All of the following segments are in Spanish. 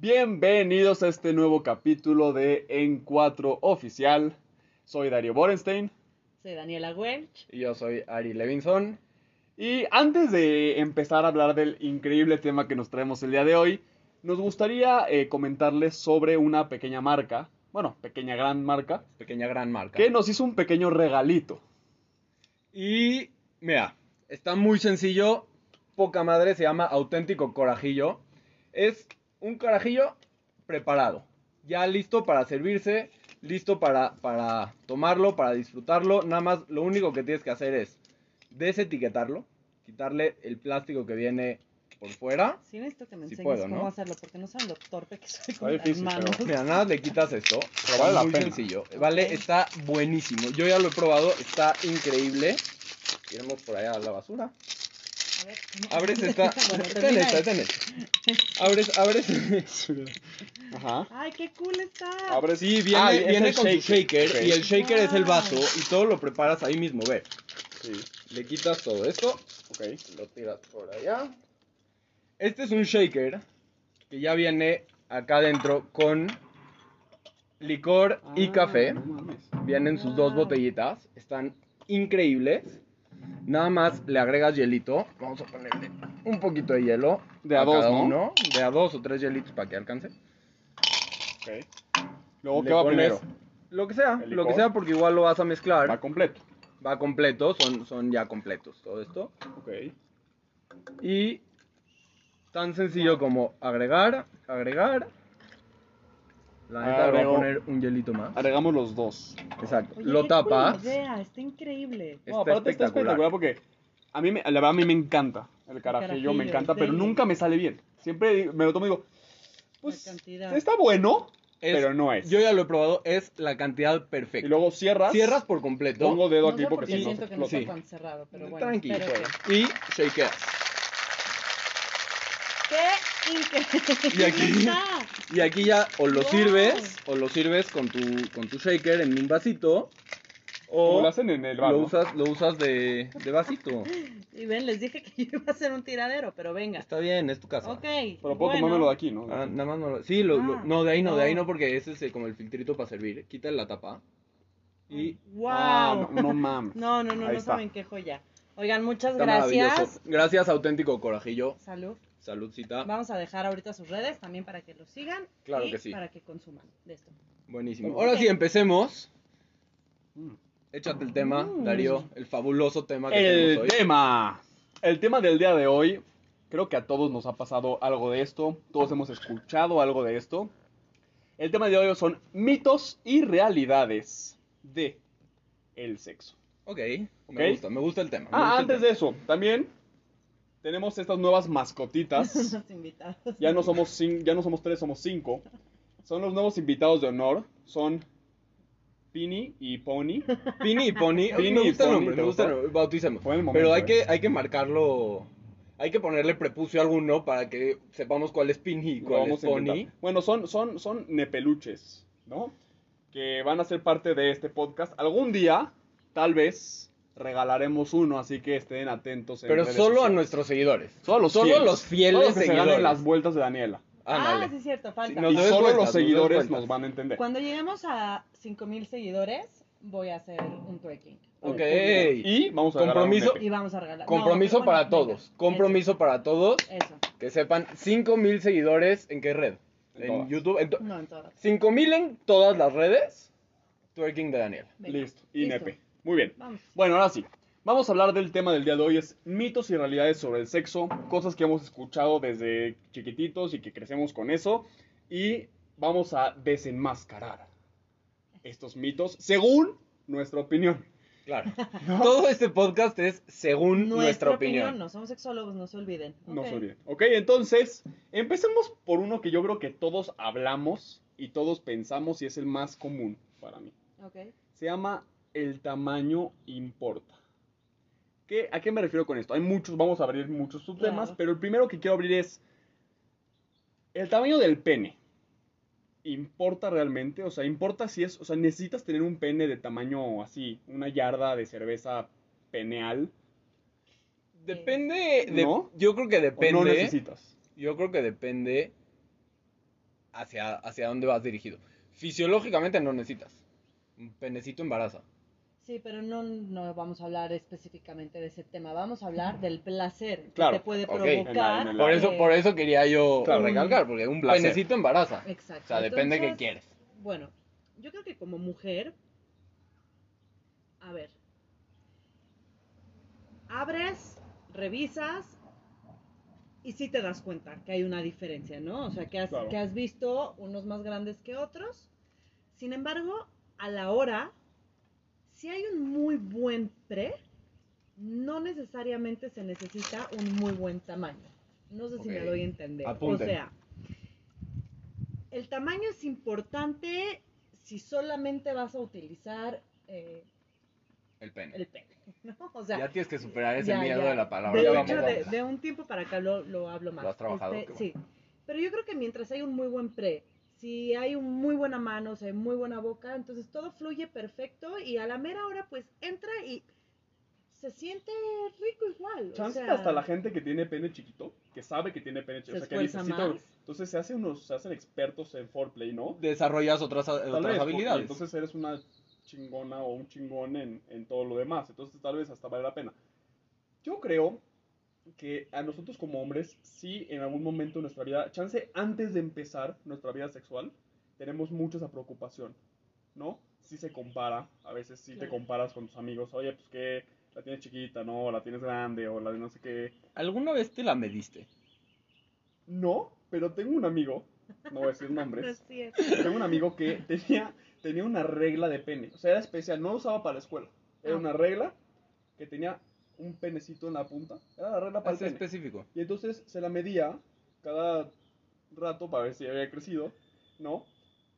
Bienvenidos a este nuevo capítulo de En 4 Oficial. Soy Darío Borenstein. Soy Daniela Welch. Y yo soy Ari Levinson. Y antes de empezar a hablar del increíble tema que nos traemos el día de hoy, nos gustaría eh, comentarles sobre una pequeña marca, bueno, pequeña gran marca, Pequeña gran marca. que nos hizo un pequeño regalito. Y mira, está muy sencillo. Poca madre, se llama auténtico corajillo. Es un carajillo preparado. Ya listo para servirse, listo para, para tomarlo, para disfrutarlo. Nada más lo único que tienes que hacer es desetiquetarlo, quitarle el plástico que viene por fuera. Sí necesito que me enseñes puedo, cómo ¿no? hacerlo, porque no saben lo torpe que soy con las difícil, manos. pero- Mira, nada, le quitas esto. Pero vale la muy pena. sencillo. Vale, está buenísimo. Yo ya lo he probado, está increíble. Tiramos por allá la basura. A ver, ¿cómo? Abres esta. bueno, ten esta, ten esta. Abres, abres. Ajá. Ay, qué cool está. Abre- Sí, viene, Ah, es viene el con su shaker y el shaker es el vaso y todo lo preparas ahí mismo, ve. Sí, Le quitas todo esto, ok. lo tiras por allá. Este es un shaker que ya viene acá adentro con licor y Ah, café. no mames. Vienen sus dos Wow. botellitas, están increíbles. Nada más le agregas hielito. Vamos a ponerle un poquito de hielo. De a dos, cada ¿no? uno. De a dos o tres hielitos para que alcance. Ok. Luego, Le ¿qué va primero? Lo que sea, ¿El lo que sea porque igual lo vas a mezclar. Va completo. Va completo, son, son ya completos todo esto. Ok. Y tan sencillo como agregar, agregar. La neta le voy a poner un hielito más. Agregamos los dos. Exacto. Oye, lo qué tapas. cool idea, está increíble. No, Está aparte está espectacular porque a mí, me, la verdad, a mí me encanta el carajillo, me carajillo, encanta, pero sí. nunca me sale bien. Siempre me lo tomo y digo, pues, La cantidad. está bueno, Es- pero no es. Yo ya lo he probado, es la cantidad Y perfecta. luego cierras, Cierras por completo. pongo dedo no aquí porque por qué si no se siento que no explota. está tan cerrado, pero bueno. Tranquilo, espero. Y shakeas. Y aquí- está! Y aquí ya o lo Wow. sirves, o lo sirves con tu, con tu shaker en un vasito, o lo hacen en el bar, lo ¿no? usas, lo usas de, de vasito. Y ven, les dije que iba a ser un tiradero, pero venga. Está bien, es tu casa. Ok. Pero puedo bueno. tomármelo de aquí, ¿no? Ah, nada más no lo- Sí, lo, lo- Ah, no, de ahí no, de ahí no. no, porque ese es eh, como el filtrito para servir. Quita la tapa. Y ¡Wow! Ah, no, no mames. No, no, no, Ahí no está. saben qué joya. Oigan, muchas está gracias. Gracias, auténtico corajillo. Salud. Saludcita. Vamos a dejar ahorita sus redes también para que lo sigan. Claro y que sí. Para que consuman de esto. Buenísimo. Ahora sí, empecemos. Mm. Échate el tema, Mm. Darío. El fabuloso tema que El tenemos hoy. tema. El tema del día de hoy. Creo que a todos nos ha pasado algo de esto. Todos hemos escuchado algo de esto. El tema de hoy son mitos y realidades de el sexo. Ok, Ok. me gusta, me gusta el tema. Ah, gusta el antes tema. de eso, también tenemos estas nuevas mascotitas. Los invitados. Ya no somos cin- ya no somos tres, somos cinco. Son los nuevos invitados de honor. Son Pini y Pony. Pini y Pony. Pini me y gusta el Pony, nombre, ¿te me gusta el gustó? nombre. Bauticemos. Fue el momento, Pero hay eh. que, hay que marcarlo. Hay que ponerle prepucio a alguno para que sepamos cuál es Pini y cuál vamos es Pony. Bueno, son, son, son nepeluches, ¿no? Que van a ser parte de este podcast. Algún día, tal vez, regalaremos uno, así que estén atentos. en Pero redes solo a nuestros seguidores. Solo los solo fieles. los fieles Solo los que se seguidores. ganen las vueltas de Daniela. Ah, Ándale. sí, es cierto, falta. Sí, Nos y solo vueltas, los seguidores nos van a entender. Cuando lleguemos a 5000 seguidores, voy a hacer un twerking. Ok. Y vamos a regalar un Compromiso. Y vamos a regalar. Compromiso No, para bueno, venga, todos. Compromiso para todos. Eso. Que sepan, 5000 seguidores en qué red? En. YouTube. En No, en todas. 5000 en todas las redes. Twerking de Daniel. Venga. Listo. Y Listo. nepe. Muy bien. Vamos. Bueno, ahora sí. Vamos a hablar del tema del día de hoy, es mitos y realidades sobre el sexo, cosas que hemos escuchado desde chiquititos y que crecemos con eso, y vamos a desenmascarar estos mitos según nuestra opinión. Claro. Todo este podcast es según nuestra, Nuestra opinión. opinión. No somos sexólogos, no se olviden. No se olviden. Ok, entonces, empecemos por uno que yo creo que todos hablamos y todos pensamos y es el más común para mí. Ok. Se llama el tamaño importa. ¿Qué, ¿A qué me refiero con esto? Hay muchos, vamos a abrir muchos subtemas, Claro. pero el primero que quiero abrir es el tamaño del pene. ¿Importa realmente? O sea, ¿importa si es, o sea, necesitas tener un pene de tamaño así, una yarda de cerveza peneal? Depende, de, ¿No? yo creo que ¿O depende. no necesitas? Yo creo que depende hacia, hacia dónde vas dirigido. Fisiológicamente no necesitas. Un penecito embaraza. Sí, pero no, no vamos a hablar específicamente de ese tema. Vamos a hablar del placer Claro, que te puede provocar. En la- en Por eso, eh, por eso quería yo Claro. recalcar, porque un Placer. penecito embaraza. Exacto. O sea, depende de qué quieres. Bueno, yo creo que como mujer, a ver, abres, revisas y sí te das cuenta que hay una diferencia, ¿no? O sea, que has, Claro. que has visto unos más grandes que otros. Sin embargo, a la hora, si hay un muy buen pre, no necesariamente se necesita un muy buen tamaño. No sé si me doy a entender. Apunten. O sea, el tamaño es importante si solamente vas a utilizar eh, El pene. el pene, ¿no? O sea, ya tienes que superar ese ya, miedo ya. de la palabra. de hecho, vamos, de, un tiempo para acá lo, lo hablo más. ¿Lo has trabajado? Este, Sí, pero yo creo que mientras hay un muy buen pre, si hay un muy buena mano, o sea, muy buena boca, entonces todo fluye perfecto y a la mera hora pues entra y se siente rico igual. o Chance sea, hasta la gente que tiene pene chiquito, que sabe que tiene pene chiquito, Se o sea, que necesita. más. Entonces se, hace unos, se hacen expertos en foreplay, ¿no? Desarrollas otras, Tal otras vez, habilidades. Entonces eres una chingona o un chingón en, en todo lo demás. Entonces tal vez hasta vale la pena. Yo creo que a nosotros como hombres, sí, en algún momento de nuestra vida, chance antes de empezar nuestra vida sexual, tenemos mucha esa preocupación, ¿no? Sí se compara, a veces sí te Claro. comparas con tus amigos, oye, pues que la tienes chiquita, ¿no? O la tienes grande, o la de no sé qué. ¿Alguna vez te la mediste? No, pero tengo un amigo, no voy a decir No nombres, es cierto. Tengo un amigo que tenía, tenía una regla de pene. O sea, era especial, no lo usaba para la escuela. Era Ah. una regla que tenía un penecito en la punta. Era la regla para el pene. específico. Y entonces se la medía cada rato para ver si había crecido, ¿no?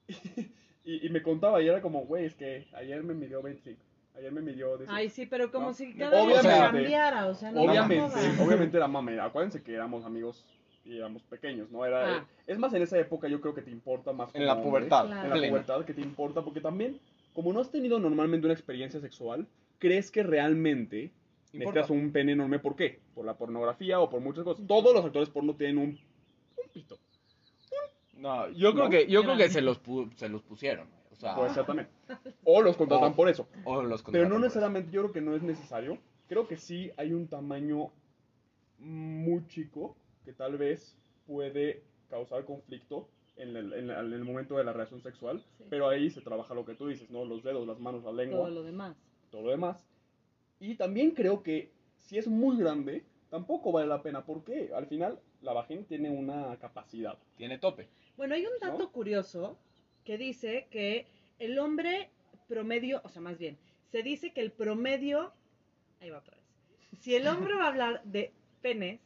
Y, y me contaba y era como, güey, es que ayer me midió 25. Ayer me midió 18. Ay, sí, pero como No, si cada vez obviamente- cambiara, o sea, no me obviamente, obviamente era mame. Acuérdense que éramos amigos y éramos pequeños, ¿no? Era, Ah. Es más, en esa época yo creo que te importa más. En la pubertad. Claro. en la plena. pubertad que te importa, porque también, como no has tenido normalmente una experiencia sexual, crees que realmente Importa. necesitas un pene enorme. ¿Por qué? Por la pornografía o por muchas cosas. Todos los actores porno tienen un, un pito. No, yo creo ¿No? que, yo creo que se los, pu- se los pusieron. O sea, Puede ser también. O los contratan O- por eso. o los Pero contratan no por necesariamente, yo creo que no es necesario. Creo que sí hay un tamaño muy chico que tal vez puede causar conflicto en el, en el- en el momento de la relación sexual. Sí. Pero ahí se trabaja lo que tú dices, ¿no? Los dedos, las manos, la lengua. todo lo demás. todo lo demás. Y también creo que si es muy grande, tampoco vale la pena. porque Al final, la vagina tiene una capacidad. Tiene tope. Bueno, hay un dato ¿No? curioso que dice que el hombre promedio, o sea, más bien, se dice que el promedio, ahí va otra vez, si el hombre va a hablar de penes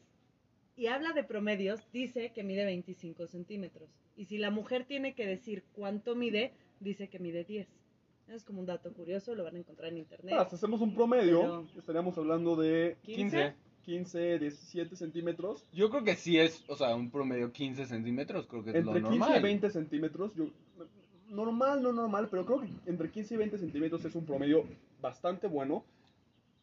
y habla de promedios, dice que mide 25 centímetros. Y si la mujer tiene que decir cuánto mide, dice que mide 10. Es como un dato curioso, lo van a encontrar en internet. Si hacemos un promedio, Pero- estaríamos hablando de 15. 15, 17 centímetros. Yo creo que sí es, o sea, un promedio 15 centímetros, creo que es Entre lo 15 normal. y 20 centímetros. Yo, normal, no normal, pero creo que entre 15 y 20 centímetros es un promedio bastante bueno.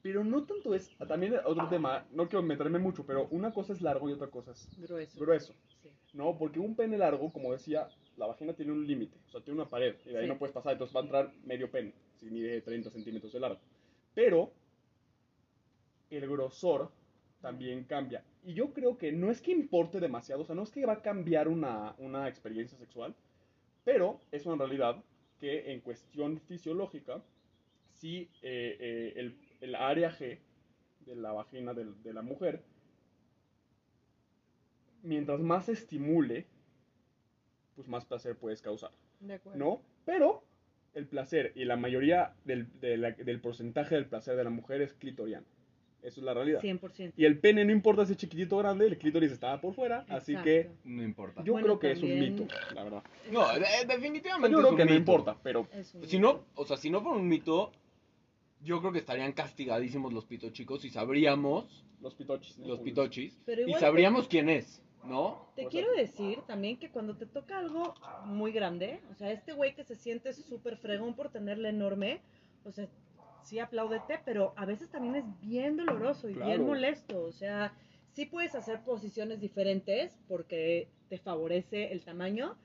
Pero no tanto es. También otro tema, no quiero meterme mucho, pero una cosa es largo y otra cosa es Grueso. grueso. Sí. No, porque un pene largo, como decía, la vagina tiene un límite, o sea, tiene una pared, y de ahí Sí. no puedes pasar, entonces va a entrar medio pene, si mide 30 centímetros de largo. Pero el grosor también cambia. Y yo creo que no es que importe demasiado, o sea, no es que va a cambiar una, una experiencia sexual, pero es una realidad que en cuestión fisiológica, si eh, eh, el, el área G de la vagina de la mujer mientras más se estimule, pues más placer puedes causar, De acuerdo. ¿no? Pero el placer y la mayoría del, de la- del porcentaje del placer de la mujer es clitoriano. Eso es la realidad. 100%. Y el pene no importa si es chiquitito o grande, el clítoris está por fuera, así que. No importa. yo Bueno, creo que es un mito, la verdad. No, de- definitivamente Yo es creo un que no mito. importa, pero Si no, o sea, si no fuera un mito, yo creo que estarían castigadísimos los pito chicos y sabríamos, los pitochis. ¿no? los pitochis, Pero y sabríamos quién es, ¿no? Te quiero decir también que cuando te toca algo muy grande, o sea, este güey que se siente súper fregón por tenerla enorme, o sea, sí apláudete, pero a veces también es bien doloroso y bien molesto, o sea, sí puedes hacer posiciones diferentes porque te favorece el tamaño,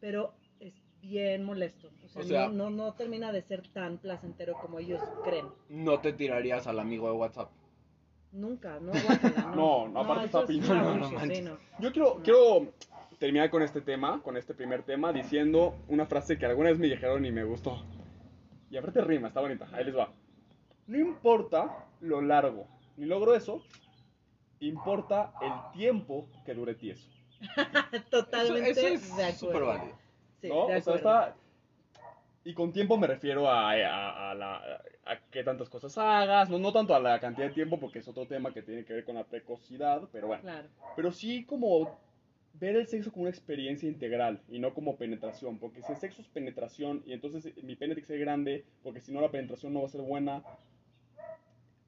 pero es bien molesto. O sea, O sea- no, no, no termina de ser tan placentero como ellos creen. No te tirarías al amigo de WhatsApp. Nunca, no, guácala, No, no, aparte eso está es pinche. No, no sí, no. Yo quiero, quiero terminar con este tema, con este primer tema, diciendo una frase que alguna vez me dijeron y me gustó. Y aparte rima, está bonita. Ahí les va. No importa lo largo ni lo grueso, importa el tiempo que dure tieso. Totalmente eso, eso de es súper acuerdo. válido. Sí, ¿no? de O sea, acuerdo. está... Y con tiempo me refiero a, a, a la, a qué tantas cosas hagas, no, no tanto a la cantidad de tiempo, porque es otro tema que tiene que ver con la precocidad, pero bueno. Claro. Pero sí como ver el sexo como una experiencia integral y no como penetración, porque si el sexo es penetración y entonces mi pene tiene que ser grande, porque si no la penetración no va a ser buena,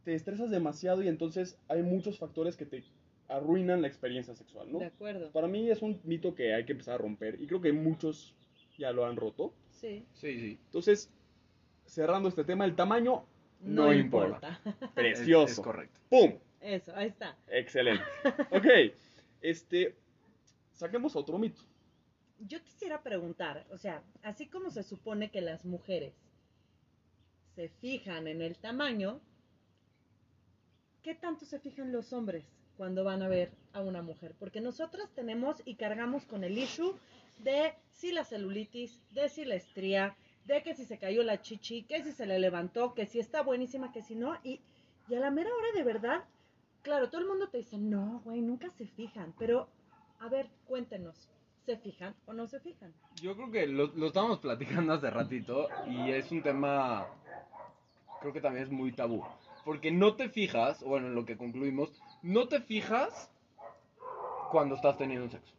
te estresas demasiado y entonces hay muchos factores que te arruinan la experiencia sexual, ¿no? De acuerdo. Para mí es un mito que hay que empezar a romper y creo que muchos ya lo han roto. Sí. Sí, sí. Entonces, cerrando este tema, el tamaño No, no, importa. importa. Precioso. Es, es correcto. ¡Pum! Eso, ahí está. Excelente. Ok, este, saquemos otro mito. Yo quisiera preguntar, o sea, así como se supone que las mujeres se fijan en el tamaño, ¿qué tanto se fijan los hombres cuando van a ver a una mujer? Porque nosotras tenemos y cargamos con el issue de si la celulitis, de si la estría, de que si se cayó la chichi, que si se le levantó, que si está buenísima, que si no, y, y a la mera hora de verdad, claro, todo el mundo te dice, no, güey, nunca se fijan, pero a ver, cuéntenos, ¿se fijan o no se fijan? Yo creo que lo, lo estábamos platicando hace ratito y es un tema, creo que también es muy tabú. Porque no te fijas, bueno, en lo que concluimos, no te fijas cuando estás teniendo sexo.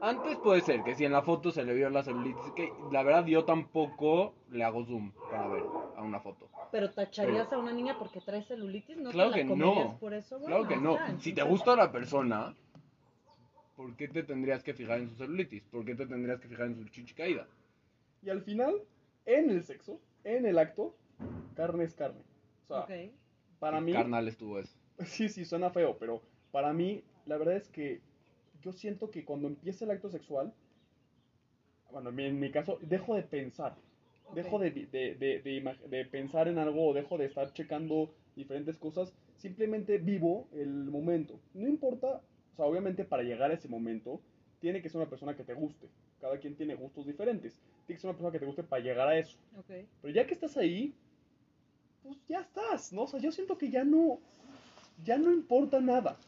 Antes puede ser que si en la foto se le vio la celulitis, que la verdad yo tampoco le hago zoom para ver a una foto. Pero tacharías a una niña porque trae celulitis, ¿no Claro te la que comerías no. por eso? Claro que no. Si te entonces- gusta la persona, ¿por qué te tendrías que fijar en su celulitis? ¿Por qué te tendrías que fijar en su chichi caída? Y al final, en el sexo, en el acto, carne es carne. O sea, Ok. para Qué mí, Carnal estuvo eso. sí, sí, suena feo, pero para mí, la verdad es que yo siento que cuando empieza el acto sexual, bueno, en mi, caso, dejo de pensar. Dejo de, de, de, de pensar en algo o dejo de estar checando diferentes cosas. Simplemente vivo el momento. No importa, o sea, obviamente para llegar a ese momento, tiene que ser una persona que te guste. Cada quien tiene gustos diferentes. Tiene que ser una persona que te guste para llegar a eso. Ok. Pero ya que estás ahí, pues ya estás, ¿no? O sea, yo siento que ya no, ya no importa nada,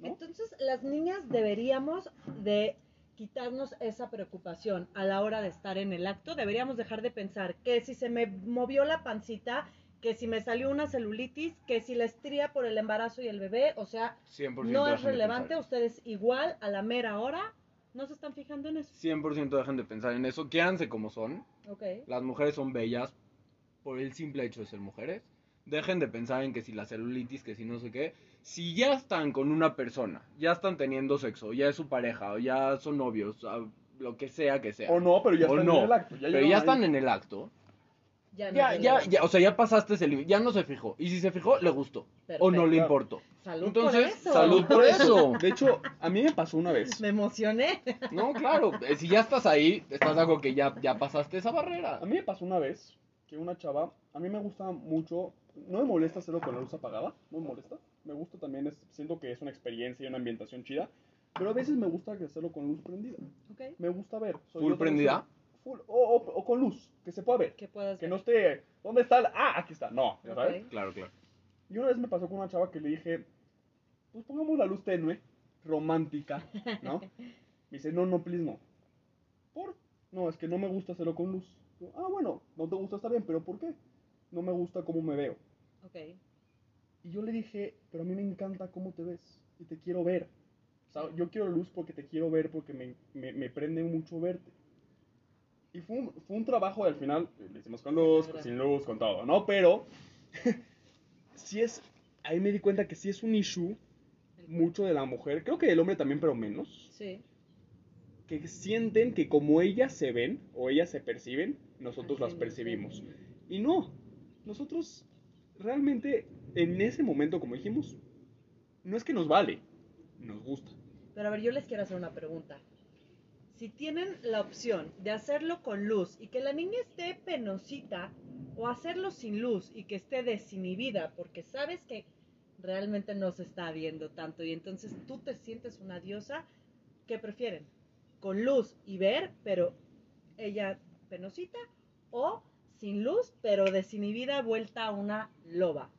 ¿no? Entonces, las niñas deberíamos de quitarnos esa preocupación a la hora de estar en el acto. Deberíamos dejar de pensar que si se me movió la pancita, que si me salió una celulitis, que si la estría por el embarazo y el bebé, o sea, 100% no es relevante. Ustedes igual a la mera hora no se están fijando en eso. 100% dejen de pensar en eso. Quédanse como son. Ok. Las mujeres son bellas por el simple hecho de ser mujeres. Dejen de pensar en que si la celulitis, que si no sé qué. Si ya están con una persona, ya están teniendo sexo, ya es su pareja, o ya son novios, a- lo que sea que sea. O no, pero ya O están no, en el acto. Ya pero ya ahí. están en el acto. Ya, no Ya, ya, ya, o sea, ya pasaste ese límite, ya no se fijó. Y si se fijó, le gustó. O no Perfecto. le importó. Salud Entonces, por eso. salud por eso. De hecho, a mí me pasó una vez. Me emocioné. No, claro, eh, si ya estás ahí, estás acuerdo que ya, ya pasaste esa barrera. A mí me pasó una vez que una chava, a mí me gusta mucho, no me molesta hacerlo con la luz apagada, no me molesta. Me gusta también, es- siento que es una experiencia y una ambientación chida. Pero a veces me gusta hacerlo con luz prendida. Ok. Me gusta ver. Soy ¿Full prendida? Full, o, o- o con luz, que se pueda ver. Que puedas Que ver. no esté, ¿dónde está? el- Ah, aquí está. No, ya Ok. sabes. Claro, claro. Y una vez me pasó con una chava que le dije, pues pongamos la luz tenue, romántica, ¿no? Me dice, no, no, please, no. ¿Por? No, es que no me gusta hacerlo con luz. Yo, ah, bueno, no te gusta, está bien, pero ¿por qué? No me gusta cómo me veo. Ok. Y yo le dije, pero a mí me encanta cómo te ves y te quiero ver. O sea, yo quiero luz porque te quiero ver, porque me, me, me prende mucho verte. Y fue un, fue un trabajo al final lo hicimos con luz, sin luz, con todo, ¿no? Pero sí es, ahí me di cuenta que sí es un issue mucho de la mujer, creo que del hombre también, pero menos, Sí. que sienten que como ellas se ven o ellas se perciben, nosotros las percibimos. Y no, nosotros realmente en ese momento, como dijimos, no es que nos vale, nos gusta. Pero a ver, yo les quiero hacer una pregunta. si tienen la opción de hacerlo con luz y que la niña esté penosita o hacerlo sin luz y que esté desinhibida porque sabes que realmente no se está viendo tanto y entonces tú te sientes una diosa, ¿qué prefieren? Con luz y ver, pero ella penosita o sin luz, pero desinhibida vuelta a una loba.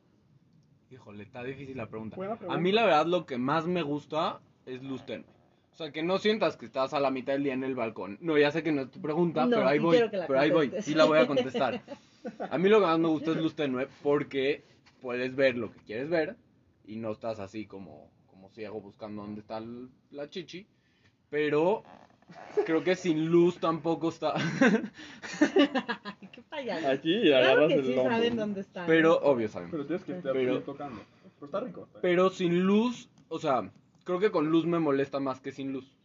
Híjole, está difícil la pregunta. A mí la verdad lo que más me gusta es luz tenue. O sea, que no sientas que estás a la mitad del día en el balcón. No, ya sé que no es tu pregunta, No, pero ahí voy. Pero ahí voy, sí la voy a contestar. A mí lo que más me gusta es luz tenue porque puedes ver lo que quieres ver y no estás así como, como ciego buscando dónde está la chichi. Pero creo que sin luz tampoco está. Qué payaso. Aquí Claro agarras que el sí lomo. saben dónde están. pero obvio sabemos. Pero tienes que estar Pero- bien tocando. Pero está rico. está bien. Pero sin luz, o sea, creo que con luz me molesta más que sin luz.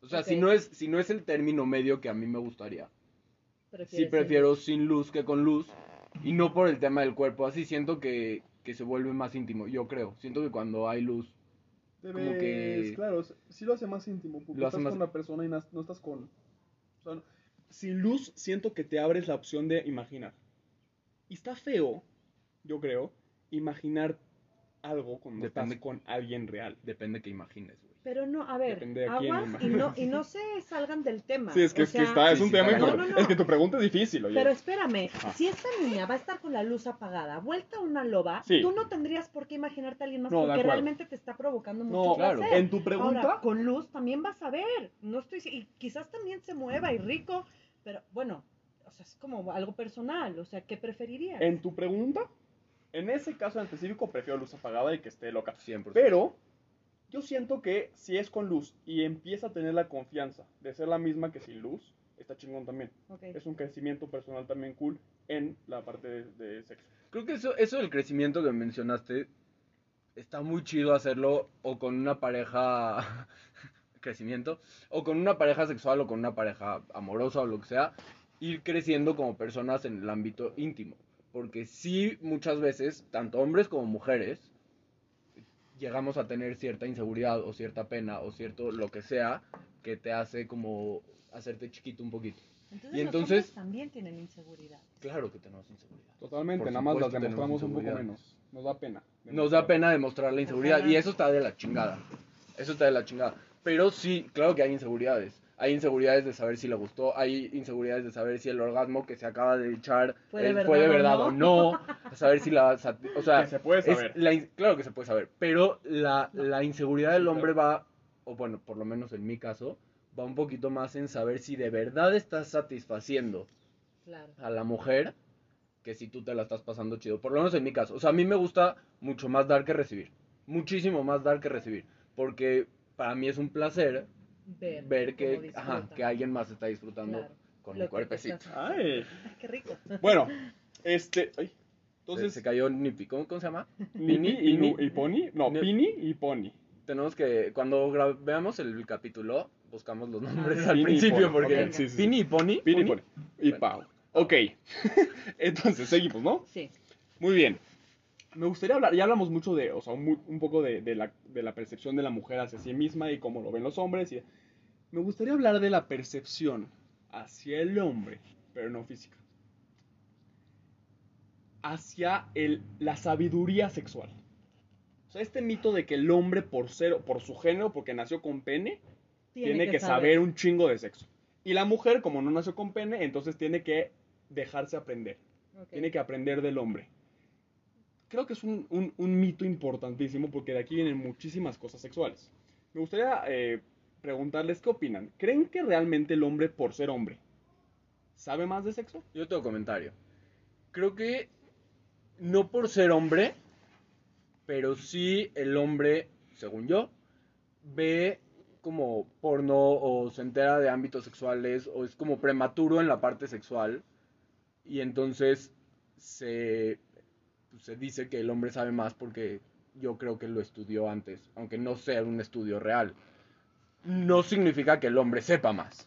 O sea, si Ok. no es si no es el término medio que a mí me gustaría. Sí Prefieres prefiero sin luz que con luz y no por el tema del cuerpo, así siento que, que se vuelve más íntimo, yo creo. Siento que cuando hay luz, Te como que- Claro, sí lo hace más íntimo. Porque Lo estás más- con la persona y no estás con. o sea, no- sin luz, siento que te abres la opción de imaginar. Y está feo, yo creo, imaginar algo cuando Depende- estás con alguien real. depende que imagines, güey. Pero no, a ver, de aguas y no, y no se salgan del tema. Sí, es que, O es, que está, es sí, un sí, tema. No, no, no. Es que tu pregunta es difícil, oye. Pero espérame, Ajá. si esta niña va a estar con la luz apagada, vuelta a una loba, Sí. tú no tendrías por qué imaginarte a alguien más porque realmente te está provocando mucho no, claro. placer. en tu pregunta, Ahora, con luz también vas a ver. No estoy y quizás también se mueva y rico, pero bueno, o sea, es como algo personal, o sea, ¿qué preferirías? en tu pregunta, en ese caso en específico, prefiero luz apagada y que esté loca. 100%. Pero yo siento que si es con luz y empieza a tener la confianza de ser la misma que sin luz, está chingón también. Es un crecimiento personal también cool en la parte de, de sexo. Creo que eso, eso del crecimiento que mencionaste, está muy chido hacerlo o con una pareja, crecimiento, o con una pareja sexual o con una pareja amorosa o lo que sea, ir creciendo como personas en el ámbito íntimo. Porque sí, muchas veces, tanto hombres como mujeres, llegamos a tener cierta inseguridad o cierta pena o cierto lo que sea que te hace como hacerte chiquito un poquito. Entonces, y los entonces- hombres también tienen inseguridad. Claro que tenemos inseguridad. Totalmente, Por nada más las demostramos un poco menos. Nos da pena. Nos da pena demostrar la inseguridad Ojalá. y eso está de la chingada. Eso está de la chingada. Pero sí, claro que hay inseguridades. Hay inseguridades de saber si le gustó, hay inseguridades de saber si el orgasmo que se acaba de echar ¿Fue de eh, verdad fue de o no? o no, saber si la o sea, Que se puede es saber. la claro que se puede saber, pero la, la inseguridad del hombre va o bueno, por lo menos en mi caso, va un poquito más en saber si de verdad estás satisfaciendo Claro. a la mujer que si tú te la estás pasando chido. Por lo menos en mi caso. O sea, a mí me gusta mucho más dar que recibir. Muchísimo más dar que recibir. Porque para mí es un placer Ver, ver que, ajá, que alguien más está disfrutando Claro. con mi cuerpecito. Ay. Ay, qué rico. Bueno, este. ay, Se, entonces. se cayó Nipi. ¿Cómo, cómo se llama? Pini y, y Pony. No, Ne- Pini y Pony. Tenemos que, cuando veamos el capítulo, buscamos los nombres Ah, al Pini principio. Pony. Porque Ok, sí, sí. Pini y Pony. Pini y Pony. Pony. Y Bueno. Pau. Ok. Entonces, seguimos, ¿no? Sí. Muy bien. Me gustaría hablar, ya hablamos mucho de, o sea, un, un poco de, de la, de la percepción de la mujer hacia sí misma y cómo lo ven los hombres. Y, me gustaría hablar de la percepción hacia el hombre, pero no física. Hacia el, la sabiduría sexual. O sea, este mito de que el hombre por ser, por su género, porque nació con pene, tiene, que, saber. un chingo de sexo. Y la mujer, como no nació con pene, entonces tiene que dejarse aprender. Tiene que aprender del hombre. Creo que es un, un- un mito importantísimo porque de aquí vienen muchísimas cosas sexuales. Me gustaría eh, preguntarles qué opinan. ¿Creen que realmente el hombre, por ser hombre, sabe más de sexo? Yo tengo comentario. Creo que no por ser hombre, pero sí el hombre, según yo, ve como porno o se entera de ámbitos sexuales o es como prematuro en la parte sexual y entonces se, pues, se dice que el hombre sabe más porque yo creo que lo estudió antes, aunque no sea un estudio real. No significa que el hombre sepa más.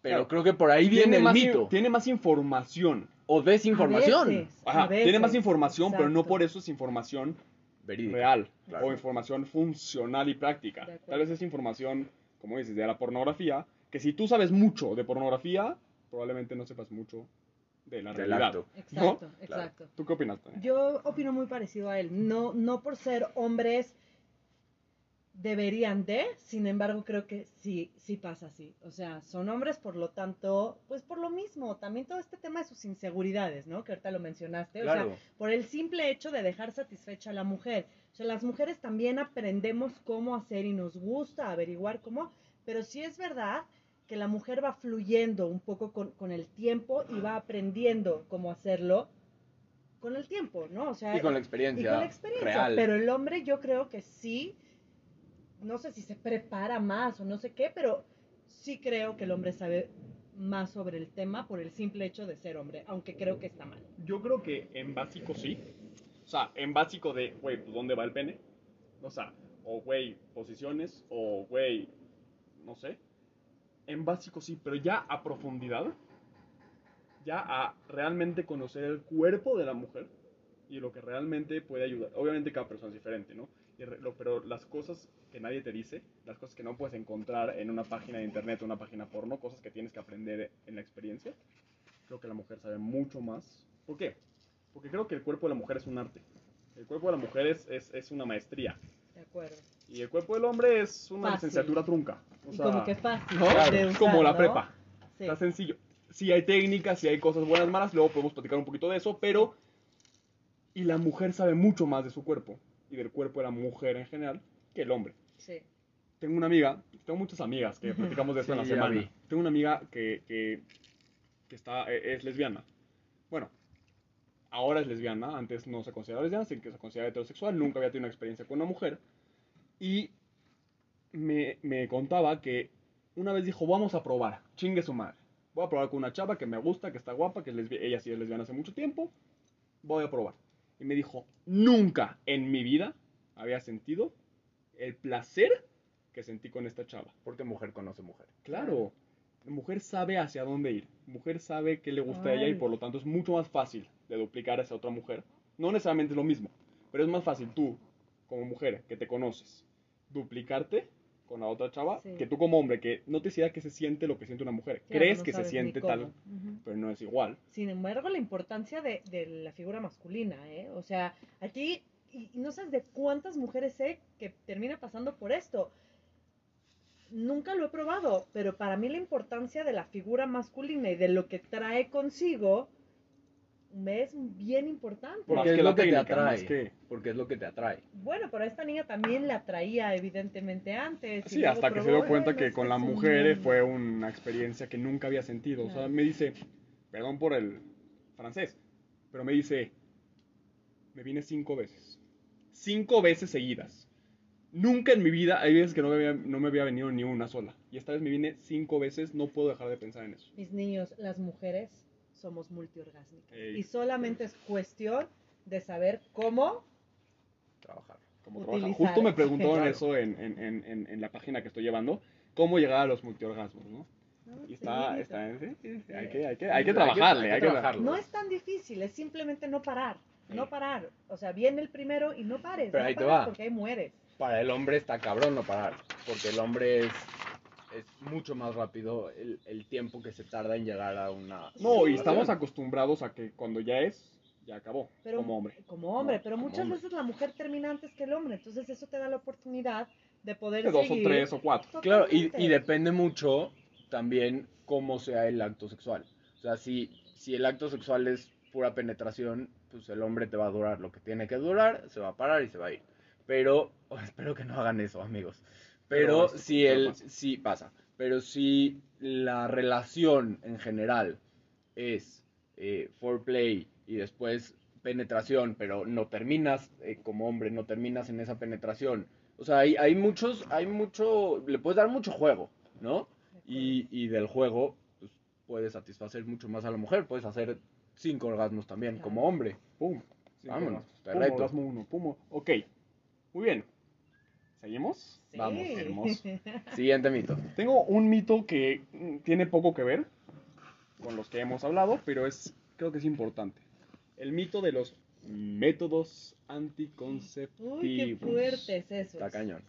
Pero Claro. creo que por ahí viene el mito. tiene más información. O desinformación. A veces, a Ajá, tiene más información, pero no por eso es información Verídico. real Claro. o información funcional y práctica. Tal vez es información, como dices, de la pornografía que si tú sabes mucho de pornografía, probablemente no sepas mucho de la Del realidad. acto. Exacto, exacto. ¿Tú qué opinas, Tania? Yo opino muy parecido a él. No, no por ser hombres deberían de, sin embargo creo que sí, sí pasa así. O sea, son hombres, por lo tanto, pues por lo mismo, también todo este tema de sus inseguridades, ¿no? Que ahorita lo mencionaste. O Claro. sea, por el simple hecho de dejar satisfecha a la mujer. O sea, las mujeres también aprendemos cómo hacer y nos gusta averiguar cómo, pero sí es verdad que la mujer va fluyendo un poco con, con el tiempo y va aprendiendo cómo hacerlo con el tiempo, ¿no? O sea, Y con la y experiencia, con la experiencia. real. Pero el hombre yo creo que sí, no sé si se prepara más o no sé qué, pero sí creo que el hombre sabe más sobre el tema por el simple hecho de ser hombre, aunque creo que está mal. Yo creo que en básico sí. O sea, en básico de, güey, pues ¿dónde va el pene? O sea, o güey, posiciones, o güey, no sé. En básico sí, pero ya a profundidad, ya a realmente conocer el cuerpo de la mujer y lo que realmente puede ayudar. Obviamente cada persona es diferente, ¿no? Pero las cosas que nadie te dice, las cosas que no puedes encontrar en una página de internet o una página porno, cosas que tienes que aprender en la experiencia, creo que la mujer sabe mucho más. ¿Por qué? Porque creo que el cuerpo de la mujer es un arte. El cuerpo de la mujer es, es, es una maestría. De acuerdo. Y el cuerpo del hombre es una Fácil. licenciatura trunca. O y sea, como que fácil. ¿no? Es usar, como la ¿no? prepa. Sí. Está sencillo. Sí hay técnicas, sí hay cosas buenas, malas, luego podemos platicar un poquito de eso, pero... Y la mujer sabe mucho más de su cuerpo y del cuerpo de la mujer en general que el hombre. Sí. Tengo una amiga, tengo muchas amigas que platicamos de esto en la semana. vi. Tengo una amiga que, que, que está, eh, es lesbiana. Bueno, ahora es lesbiana, antes no se consideraba lesbiana, sino que se consideraba heterosexual, nunca había tenido una experiencia con una mujer. Y me, me contaba que una vez dijo, vamos a probar, chingue su madre. Voy a probar con una chava que me gusta, que está guapa, que es ella sí es lesbiana hace mucho tiempo. Voy a probar. Y me dijo, nunca en mi vida había sentido el placer que sentí con esta chava. Porque mujer conoce mujer. Claro, la mujer sabe hacia dónde ir. Mujer sabe qué le gusta a ella y por lo tanto es mucho más fácil de duplicar a esa otra mujer. No necesariamente es lo mismo, pero es más fácil tú, como mujer que te conoces, duplicarte con la otra chava Sí. que tú como hombre que no te decida que se siente lo que siente una mujer. Claro, Crees no que se siente tal, pero no es igual. Sin embargo, la importancia de, de la figura masculina, ¿eh? O sea, aquí, y, y no sabes de cuántas mujeres sé que termina pasando por esto. Nunca lo he probado, pero para mí la importancia de la figura masculina y de lo que trae consigo me es bien importante. Porque que es la lo que te atrae. que- Porque es lo que te atrae. Bueno, pero a esta niña también le atraía evidentemente antes. y Sí, hasta que se dio cuenta que con la es un mujer eh, mundo. fue una experiencia que nunca había sentido. O sea, me dice, perdón por el francés, pero me dice, me vine cinco veces. Cinco veces seguidas. Nunca en mi vida, hay veces que no me había, no me había venido ni una sola. Y esta vez me vine cinco veces, no puedo dejar de pensar en eso. Mis niños, las mujeres somos multiorgásmicas. Ey. Y solamente es cuestión de saber cómo Trabajar. Como trabaja. Utilizar. Justo me preguntaron Claro. eso en, en- en- en- en la página que estoy llevando, cómo llegar a los multiorgasmos, ¿no? ¿no? Y está, está en, sí, sí, sí, hay que, hay que, hay que trabajarle, hay que hay que trabajarlo. No es tan difícil, es simplemente no parar. No parar. O sea, viene el primero y no pares. Pero no ahí te pares va. Porque ahí mueres. Para el hombre está cabrón no parar. Porque el hombre es, es mucho más rápido el, el tiempo que se tarda en llegar a una. No, y estamos acostumbrados a que cuando ya es, ya acabó, Pero, como hombre. Como hombre, No, pero como muchas hombre. veces la mujer termina antes que el hombre. Entonces eso te da la oportunidad de poder De dos o tres o cuatro. Claro, y, y depende mucho también cómo sea el acto sexual. O sea, si, si el acto sexual es pura penetración, pues el hombre te va a durar lo que tiene que durar, se va a parar y se va a ir. Pero, espero que no hagan eso, amigos. Pero, Pero si el, pasa. si pasa. Pero si la relación en general es eh, foreplay y después penetración, pero no terminas eh, como hombre, no terminas en esa penetración. O sea, hay, hay muchos, hay mucho, le puedes dar mucho juego, ¿no? Y, y del juego, pues, puedes satisfacer mucho más a la mujer, puedes hacer cinco orgasmos también Claro. como hombre. Pum. Sí, Vámonos, pum, te pum, reto. orgasmo uno, pum. Ok. Muy bien. ¿Seguimos? Sí. Vamos, hermoso. Siguiente mito. Tengo un mito que tiene poco que ver con los que hemos hablado, pero es creo que es importante. El mito de los métodos anticonceptivos. Uy, qué fuerte es eso. Está cañón.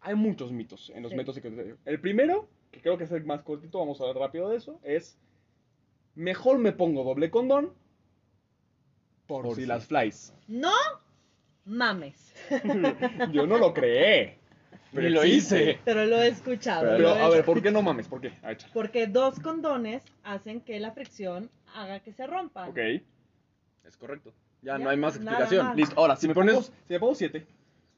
Hay muchos mitos en los Sí. métodos anticonceptivos. El primero, que creo que es el más cortito, vamos a ver rápido de eso, es mejor me pongo doble condón por, Por si si. las flies. No mames. Yo no lo creé. Ni lo hice. Pero lo he escuchado. Pero, Pero lo he a ver, ¿por qué no mames? ¿Por qué? A ver, échale. Porque dos condones hacen que la fricción haga que se rompan. Ok, Es correcto. Ya, Ya, no hay más explicación. más. listo. Ahora, si me Pones- pongo, si me pongo siete,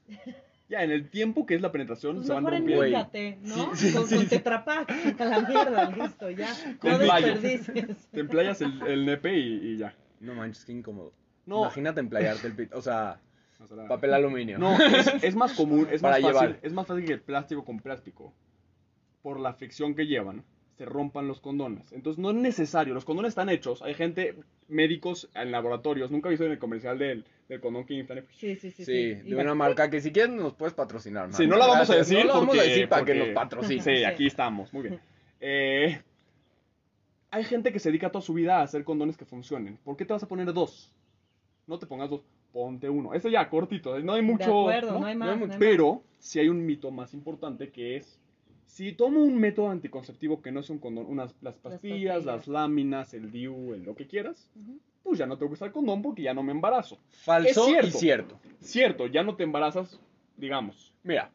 ya en el tiempo que es la penetración Pues se van rompiendo. ¿no? Sí, sí, con sí, con sí. Tetra Pak, a la mierda, listo, ya. Con No playo. desperdicies. Te emplayas el, el nepe y, y ya. No manches, qué incómodo. No. Imagínate emplearte el pito. O sea, O sea, papel aluminio. No, es, es más común, es Para más fácil, llevar. es más fácil que el plástico con plástico, por la fricción que llevan, se rompan los condones. Entonces no es necesario, los condones están hechos, hay gente, médicos en laboratorios, nunca he visto en el comercial del, del condón que inflan. Sí, sí, sí. Sí, sí. de una marca que si quieres nos puedes patrocinar. Sí, man. no la vamos a decir No la vamos porque- a decir para que porque- nos patrocine. Sí, Sí. aquí estamos, muy bien. Eh, hay gente que se dedica toda su vida a hacer condones que funcionen. ¿Por qué te vas a poner dos? No te pongas dos, ponte uno. Ese ya, cortito, no hay mucho... de acuerdo, no, ¿no? hay No más. no hay más. Pero si hay un mito más importante que es, si tomo un método anticonceptivo que no es un condón, unas, las pastillas, pastillas. las láminas, el DIU, el lo que quieras, Ujú. pues ya no tengo que usar condón porque ya no me embarazo. Falso Es cierto. y cierto. Cierto, ya no te embarazas, digamos. Mira,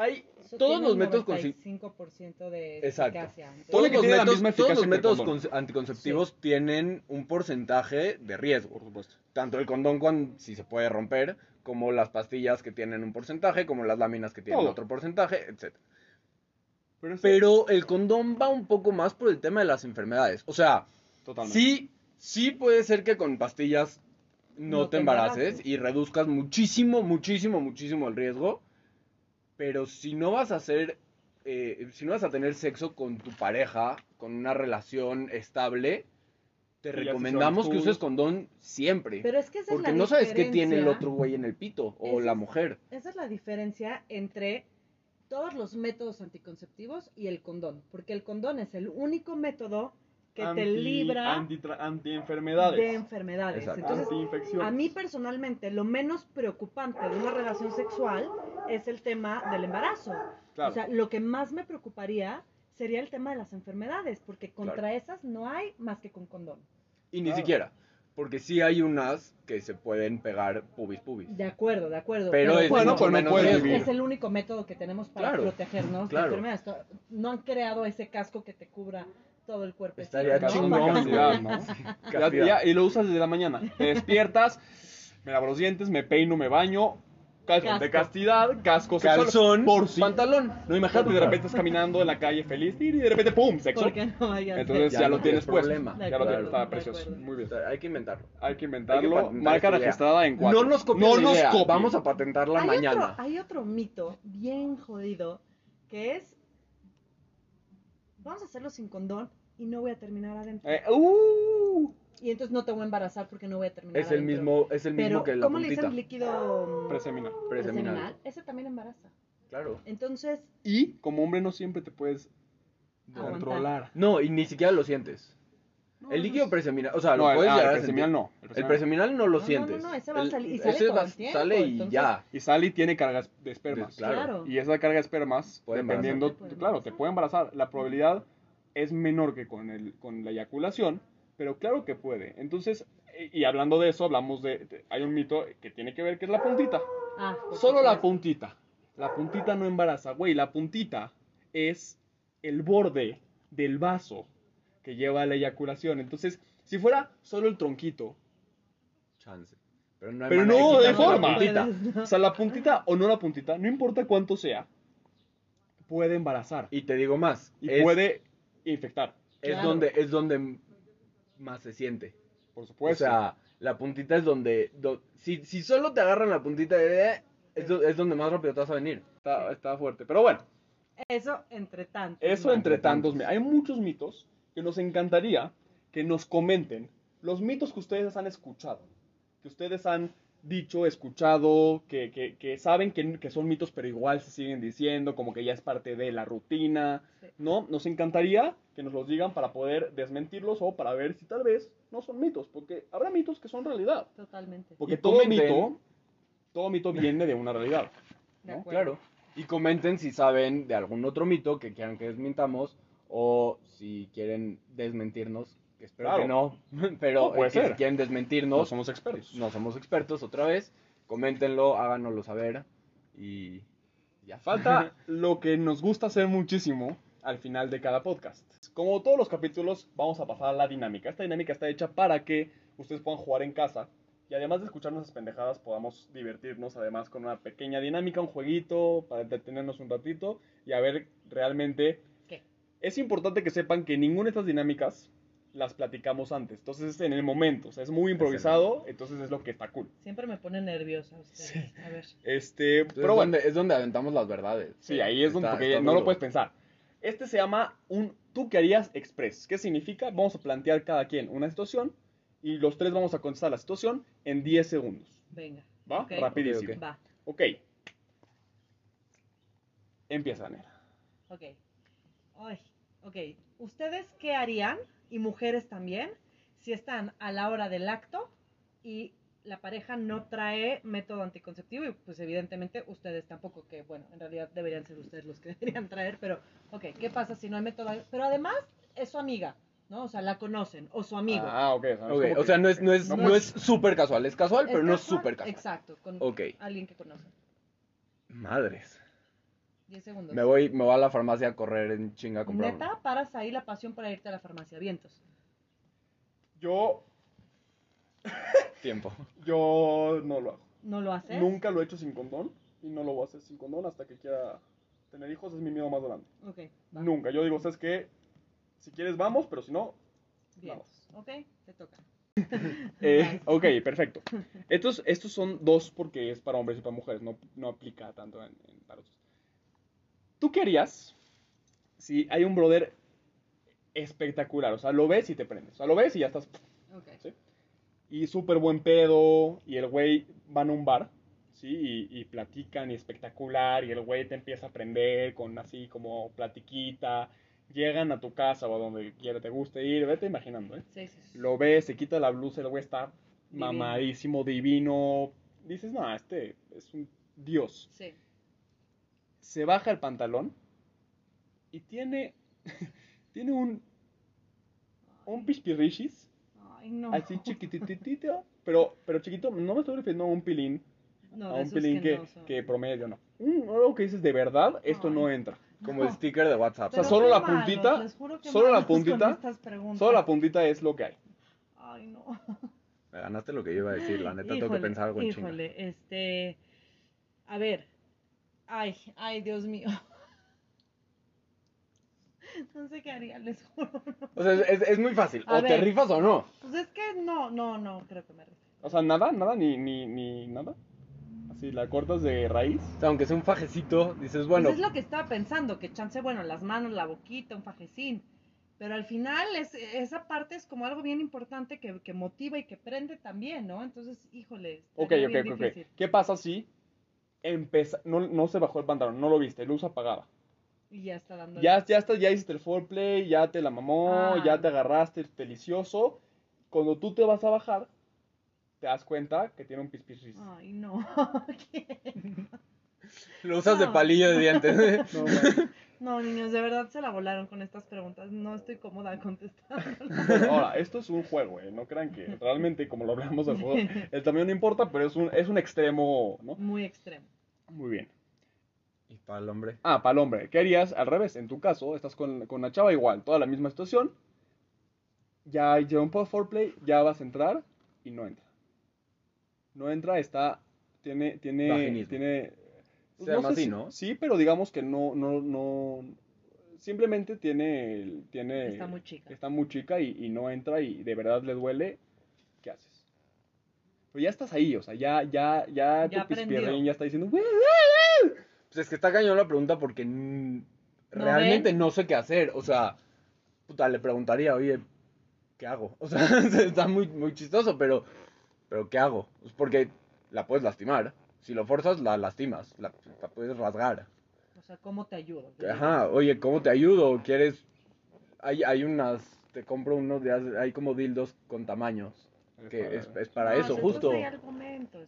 hay Eso todos los un métodos con 95% de Exacto. eficacia. Ponle todos los métodos, todos los métodos anticonceptivos tienen un porcentaje de riesgo. Por supuesto. Tanto el condón cuando si se puede romper, como las pastillas que tienen un porcentaje, como las láminas que tienen otro porcentaje, etc. Pero, el condón va un poco más por el tema de las enfermedades. O sea, Totalmente. sí, sí puede ser que con pastillas no, No te te embaraces embaraces. y reduzcas muchísimo, muchísimo, muchísimo el riesgo. Pero si no vas a hacer, eh, si no vas a tener sexo con tu pareja, con una relación estable, te recomendamos que uses condón siempre. Pero es que esa porque es la no sabes qué tiene el otro güey en el pito o Esa la es- mujer. Esa es la diferencia entre todos los métodos anticonceptivos y el condón. Porque el condón es el único método que te Anti- libra anti- Antienfermedades. de enfermedades. Exacto. Entonces, a mí personalmente, lo menos preocupante de una relación sexual es el tema del embarazo. Claro. O sea, lo que más me preocuparía sería el tema de las enfermedades, porque contra Claro. esas no hay más que con condón. Y ni Claro. siquiera. Porque sí hay unas que se pueden pegar pubis pubis. De acuerdo, de acuerdo. Pero es Bueno, mucho no menos es el único método que tenemos para Claro, protegernos claro. de enfermedades. No han creado ese casco que te cubra todo el cuerpo. Estaría ¿no? chingón. ¿no? Ya- Castidad. ya- y lo usas desde la mañana. Te despiertas, me lavo los dientes, me peino, me baño. Casco de castidad, casco sexual, Calzón, por si. pantalón. No, imagínate, de repente estás caminando en la calle feliz y de repente ¡pum! sexo. No Entonces ya, Ya lo no tienes tienes puesto. problema. Ya lo tienes, está precioso. Muy bien. Hay que inventarlo. Hay que Hay que inventarlo. Marca registrada en cuatro. No nos copies No nos copien. Vamos a patentarla hay mañana. Otro, hay otro mito bien jodido que es vamos a hacerlo sin condón y no voy a terminar adentro. Eh, ¡uh! Y entonces no te voy a embarazar porque no voy a terminar Es el adentro. mismo, es el mismo Pero, que la ¿cómo le puntita. dicen líquido mm, Preseminal. Preseminal. Ese también embaraza. Claro. Entonces, Y como hombre no siempre te puedes Aguantar. controlar. No, y ni siquiera lo sientes. el líquido preseminal, o sea, No, lo el- puedes ah, llegar el preseminal no. El preseminal no lo No, sientes. no, no, ese va a El- salir- y sale ese va- el tiempo, sale y entonces- ya. Y Sally tiene cargas de espermas. Claro. claro. Y esa carga de espermas, Puede dependiendo, embarazar. Te puede claro, te puede embarazar. La probabilidad es menor que con, el, con la eyaculación, pero claro que puede. Entonces, y, y hablando de eso, hablamos de, de- hay un mito que tiene que ver que es la puntita. Ah, Solo la puntita. La puntita no embaraza. Güey, la puntita es el borde del vaso que lleva a la eyaculación. Entonces, si fuera solo el tronquito, Chance. Pero no hay Pero no, de la forma. puntita. Puedes, ¿no? o sea, la puntita o no la puntita, no importa cuánto sea, puede embarazar. Y te digo más. Y es, puede infectar, es Claro. donde es donde más se siente. por supuesto. O sea, la puntita es donde, do- si, si solo te agarran la puntita, eh, es, do- es donde más rápido te vas a venir. está, está fuerte. Pero bueno, Eso entre tanto. eso entre tantos. tantos. Hay muchos mitos que nos encantaría que nos comenten los mitos que ustedes han escuchado, que ustedes han dicho, escuchado, que, que- que saben que, que son mitos, pero igual se siguen diciendo, como que ya es parte de la rutina, Sí. ¿no? Nos encantaría que nos los digan para poder desmentirlos o para ver si tal vez no son mitos, porque habrá mitos que son realidad. Totalmente. Porque todo comenten. mito, todo mito viene de una realidad. Claro. Y comenten si saben de algún otro mito que quieran que desmintamos o si quieren desmentirnos, espero Claro. que no, pero No, puede eh, que si ser. quieren No desmentirnos, somos expertos. no somos expertos otra vez, coméntenlo, háganoslo saber y ya. Falta lo que nos gusta hacer muchísimo al final de cada podcast. Como todos los capítulos, vamos a pasar a la dinámica. Esta dinámica está hecha para que ustedes puedan jugar en casa y además de escuchar nuestras pendejadas, podamos divertirnos además con una pequeña dinámica, un jueguito, para entretenernos un ratito y a ver realmente... ¿Qué? Es importante que sepan que ninguna de estas dinámicas las platicamos antes. Entonces es en el momento, o sea, es muy improvisado, entonces es lo que está cool. Siempre me pone nerviosa ustedes. A ver. Este, Entonces, pero bueno. es, donde, es donde aventamos las verdades. Sí, ahí es donde porque no lo puedes pensar. Este se llama un tú que harías express. ¿Qué significa? Vamos a plantear cada quien una situación y los tres vamos a contestar la situación en 10 segundos. Venga. ¿Va? Ok. Rapidísimo. Ok, ok. Va. Ok. Empieza, Nera. Ok. Ay, ok. ¿Ustedes qué harían, y mujeres también, si están a la hora del acto y la pareja no trae método anticonceptivo? Y pues evidentemente ustedes tampoco, que bueno, en realidad deberían ser ustedes los que deberían traer, pero ok, ¿qué pasa si no hay método? Pero además es su amiga, ¿no? O sea, la conocen, o su amigo. Ah, ok. o sea, no es Ok, como o sea, no es, no es, no no es súper casual, es casual, pero no es casual? súper casual. Exacto, con Ok. alguien que conocen. Madres. 10 segundos. Me voy, me voy a la farmacia a correr en chinga a comprar. Neta, paras ahí la pasión para irte a la farmacia. Vientos. Yo, Tiempo. yo no lo hago. ¿No lo haces? Nunca lo he hecho sin condón y no lo voy a hacer sin condón hasta que quiera tener hijos. Es mi miedo más grande. Ok. va. Nunca. Yo digo, ¿sabes qué? Si quieres, vamos, pero si no, Vientos. Ok, te toca. Eh, ok, perfecto. Estos, estos son dos porque es para hombres y para mujeres, no, no aplica tanto en, en para otros. ¿Tú qué harías si hay un brother espectacular? O sea, lo ves y te prendes. O sea, lo ves y ya estás. Ok. ¿sí? Y súper buen pedo, y el güey van a un bar, ¿sí? Y, y platican y espectacular, y el güey te empieza a prender con así como platiquita. Llegan a tu casa o a donde quiera te guste ir, vete imaginando, ¿eh? Sí, sí, sí. Lo ves, se quita la blusa, el güey está Divino. mamadísimo, divino. Dices, no, este es un dios. Sí. Se baja el pantalón y tiene, tiene un, un pispirrichis, Ay, no. así chiquititito, pero, pero chiquito, no me estoy refiriendo a un pilín, No, a un pilín que, no son. que promedio, no. Un, algo que dices, de verdad, esto Ay. no entra. Como el sticker de WhatsApp. O sea, solo la puntita, les juro que solo la puntita. Solo la puntita es lo que hay. Ay, no. Me ganaste lo que yo iba a decir, la neta tengo que Híjole, pensar algo en chinga. Híjole, este. A ver. Ay, ay, Dios mío. No sé qué haría, les juro. O sea, es, es muy fácil. A o te ver. rifas o no. Pues es que no, no, no, creo que me rife. O sea, nada, nada, ni, ni, ni nada. Así, la cortas de raíz. O sea, aunque sea un fajecito, dices, bueno, Pues es lo que estaba pensando, que chance, bueno, las manos, la boquita, un fajecín. Pero al final es, esa parte es como algo bien importante que, que motiva y que prende también, ¿no? Entonces, híjole. Ok, ok, bien ok. difícil. ¿Qué pasa si no, no se bajó el pantalón, no lo viste, luz apagada? Y ya está dando. Ya, ya estás, ya hiciste el foreplay, ya te la mamó, Ah. ya te agarraste, es delicioso. Cuando tú te vas a bajar, te das cuenta que tiene un pispiris. Ay, no. ¿Qué? lo usas de palillo de dientes. No. No, niños, de verdad se la volaron con estas preguntas. No estoy cómoda contestando. Bueno, ahora, esto es un juego, ¿eh? No crean que realmente, como lo hablamos del juego, el tamaño no importa, pero es un, es un extremo, ¿no? Muy extremo. Muy bien. y para el hombre. Ah, para el hombre. ¿Qué harías al revés? En tu caso, estás con, con la chava igual, toda la misma situación. Ya lleva un post foreplay, ya vas a entrar y no entra. No entra, está. Tiene. Tiene. Vaginismo. tiene Se llama sé así, si- ¿no? Sí, pero digamos que no. no, no simplemente tiene. tiene Está muy chica. Está muy chica y, y no entra y de verdad le duele. ¿Qué haces? Pero ya estás ahí, o sea, ya, ya, ya, Ya tu pispirrín ya está diciendo. "Güey, Pues es que está cañón la pregunta porque mm, realmente ven? no sé qué hacer. O sea, puta, le preguntaría, oye, ¿qué hago? O sea, está muy, muy chistoso, pero, pero ¿qué hago? Pues porque la puedes lastimar. Si lo forzas, la lastimas. La, la puedes rasgar. O sea, ¿cómo te ayudo? Ajá, oye, ¿cómo te ayudo? ¿Quieres...? Hay, hay unas... Te compro unos de... Hay como dildos con tamaños. que es, es para No, eso, justo.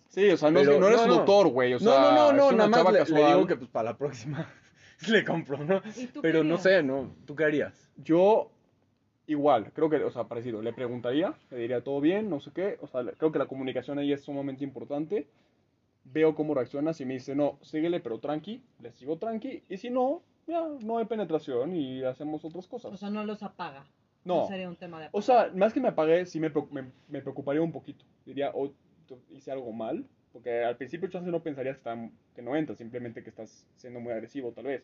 Sí, o sea, no, Pero- no eres no, doctor, güey. O sea, no, no, no, no, nada más le, le digo que pues para la próxima le compro, ¿no? ¿Y tú Pero no sé, ¿no? ¿Tú qué harías? Yo, igual, creo que, o sea, parecido, le preguntaría, le diría todo bien, no sé qué. O sea, creo que la comunicación ahí es sumamente importante. Veo cómo reacciona. Si me dice, no, síguele, pero tranqui, le sigo tranqui. Y si no, ya, no hay penetración y hacemos otras cosas. O sea, no los apaga. no. sería un tema de O sea, más que me apague, sí me, me, me preocuparía un poquito. Diría, oh, hice algo mal. Porque al principio chance no pensarías que, está- que no entras, simplemente que estás siendo muy agresivo, tal vez.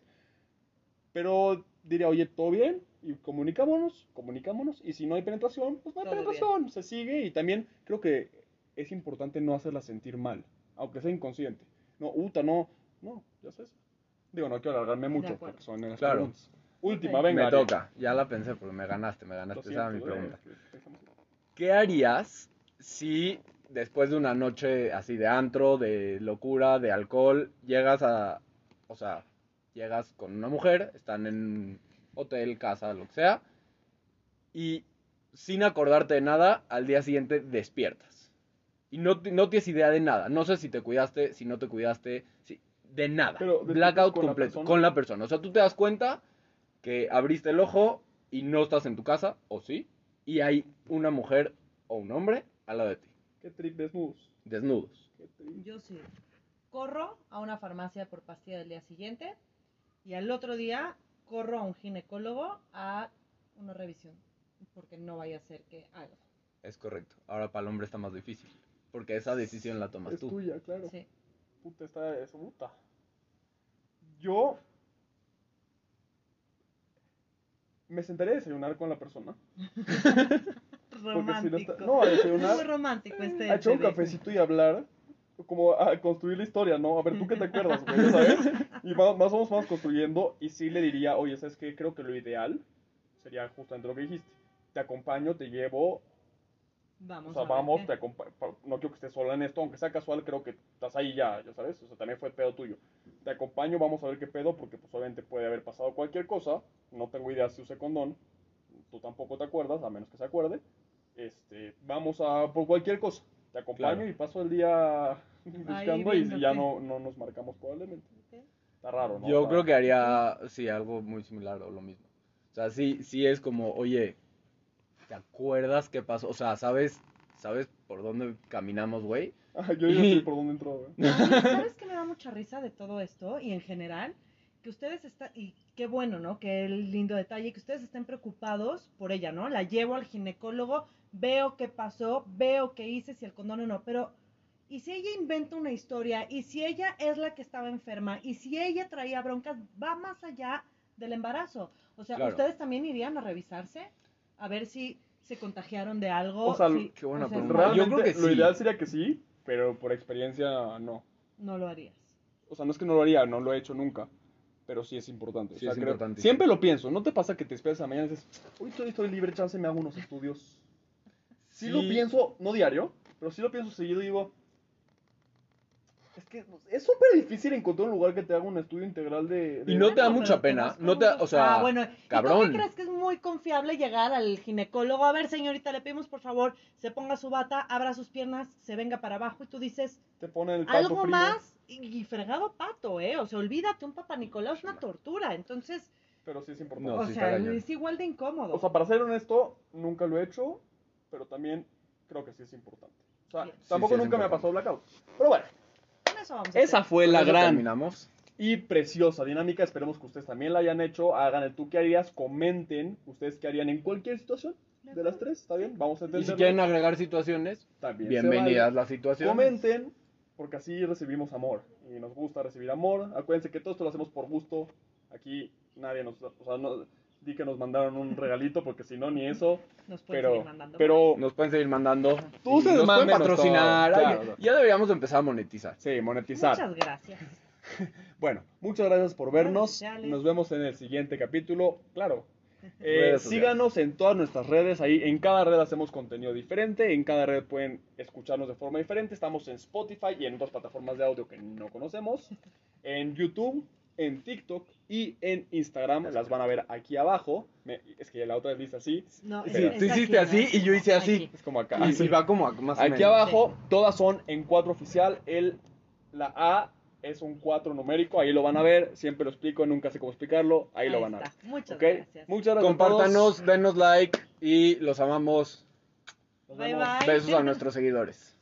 Pero diría, oye, ¿todo bien? Y comunicámonos, comunicámonos. Y si no hay penetración, pues no hay Todo penetración. Se sigue y también creo que es importante no hacerla sentir mal, aunque sea inconsciente. No, Uta, no, no, ya sabes. Digo, no quiero alargarme mucho porque son las Claro. preguntas. Última, venga. me toca, ya la pensé porque me ganaste, me ganaste. Esa era mi eh, pregunta. dejémoslo. ¿Qué harías si después de una noche así de antro, de locura, de alcohol, llegas a, o sea, llegas con una mujer, están en hotel, casa, lo que sea, y sin acordarte de nada, al día siguiente despiertas? Y no, no tienes idea de nada. No sé si te cuidaste, si no te cuidaste, si, de nada. Pero, ¿despiertas Blackout con la completo, persona? con la persona. O sea, tú te das cuenta que abriste el ojo y no estás en tu casa, o sí, y hay una mujer o un hombre al lado de ti, Qué trip desnudos. desnudos. Qué trip. Yo sí. Corro a una farmacia por pastilla del día siguiente y al otro día corro a un ginecólogo a una revisión. Porque no vaya a ser que algo. Es correcto. Ahora para el hombre está más difícil, porque esa decisión la tomas Es tú. tuya, claro. Sí. Puta, esta es puta. Yo me sentaré a desayunar con la persona. Romántico. está- no, a desayunar. Muy romántico este. A echar un cafecito y hablar. Como a construir la historia, ¿no? A ver, ¿tú qué te acuerdas, güey? ¿Sabes? Y más, más vamos, vamos construyendo. Y sí le diría, oye, ¿sabes qué? Creo que lo ideal sería justamente lo que dijiste. Te acompaño, te llevo, Vamos. O sea, a ver vamos, te no quiero que estés sola en esto, aunque sea casual, creo que estás ahí ya, ya sabes, o sea, también fue pedo tuyo. Te acompaño, vamos a ver qué pedo, porque pues obviamente puede haber pasado cualquier cosa, no tengo idea si usé condón, tú tampoco te acuerdas, a menos que se acuerde. Este, vamos a por cualquier cosa, te acompaño Claro. y paso el día buscando y viendo ya no, no nos marcamos probablemente. Está raro, ¿no? Yo Está- creo que haría, sí, algo muy similar o lo mismo. O sea, sí, sí es como, oye, ¿te acuerdas qué pasó? O sea, ¿sabes, sabes por dónde caminamos, güey? Ah, yo ya sé por dónde entró, güey. No, ¿Sabes qué me da mucha risa de todo esto? Y en general, que ustedes están, y qué bueno, ¿no? Qué lindo detalle, que ustedes estén preocupados por ella, ¿no? La llevo al ginecólogo, veo qué pasó, veo qué hice, si el condón o no, pero ¿y si ella inventa una historia? ¿Y si ella es la que estaba enferma? ¿Y si ella traía broncas? Va más allá del embarazo. O sea, Claro. ¿ustedes también irían a revisarse? A ver si se contagiaron de algo. O sea, si- qué buena o sea, pregunta. Realmente, Yo creo que lo sí. ideal sería que sí, pero por experiencia no. No lo harías. O sea, no es que no lo haría, no lo he hecho nunca. Pero sí es importante. O Sí sea, es creo- importante. Siempre lo pienso. ¿No te pasa que te esperas a mañana y dices, hoy estoy, estoy libre, chance, me hago unos estudios? Sí, lo pienso, no diario, pero sí lo pienso seguido y digo, es que es súper difícil encontrar un lugar que te haga un estudio integral de... de- Y no te da mucha pena, no te o sea, ah, bueno, ¿y tú cabrón. qué crees que es muy confiable llegar al ginecólogo? A ver, señorita, le pedimos por favor, se ponga su bata, abra sus piernas, se venga para abajo y tú dices, Te ponen el pato algo frío. más y, y fregado pato, ¿eh? O sea, olvídate, un papá Nicolau es una tortura. Entonces, Pero sí es importante. No, o sí sea, es igual de incómodo. O sea, para ser honesto, nunca lo he hecho, pero también creo que sí es importante. O sea, Bien. tampoco Sí, sí nunca me ha pasado blackout. Pero bueno, Con eso vamos a esa fue la gran terminamos. y preciosa dinámica. Esperemos que ustedes también la hayan hecho. Hagan el tú qué harías. Comenten ustedes qué harían en cualquier situación de las tres. ¿Está bien? Vamos a Y entenderlo. si quieren agregar situaciones, También bienvenidas vale. las situaciones. Comenten, porque así recibimos amor. Y nos gusta recibir amor. Acuérdense que todo esto lo hacemos por gusto. Aquí nadie nos... O sea, no, di que nos mandaron un regalito, porque si no, ni eso. Nos pueden Pero, seguir mandando. pero Nos pueden seguir mandando. Tú Y se nos pueden patrocinar. todo, Ay, claro. Ya deberíamos empezar a monetizar. sí, monetizar. Muchas gracias. Bueno, muchas gracias por vernos. Nos vemos en el siguiente capítulo. Claro. Eh, síganos en todas nuestras redes. Ahí en cada red hacemos contenido diferente. En cada red pueden escucharnos de forma diferente. Estamos en Spotify y en otras plataformas de audio que no conocemos. En YouTube en TikTok y en Instagram. Las van a ver aquí abajo. Me- es que la otra vez dice así. No, Sí, tú hiciste aquí, así ¿no? y yo hice así. Aquí. Es como acá. Y, va como más o Aquí menos. abajo, todas son en 4 oficial. El, la A es un 4 numérico. Ahí lo van a ver. Siempre lo explico. Nunca sé cómo explicarlo. Ahí, lo van a ver. Muchas gracias. Muchas gracias. a todos. Compártanos, denos like y los amamos. Nos Bye, vemos. bye. Besos a nuestros seguidores,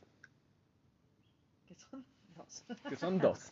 Que son dos. que son dos.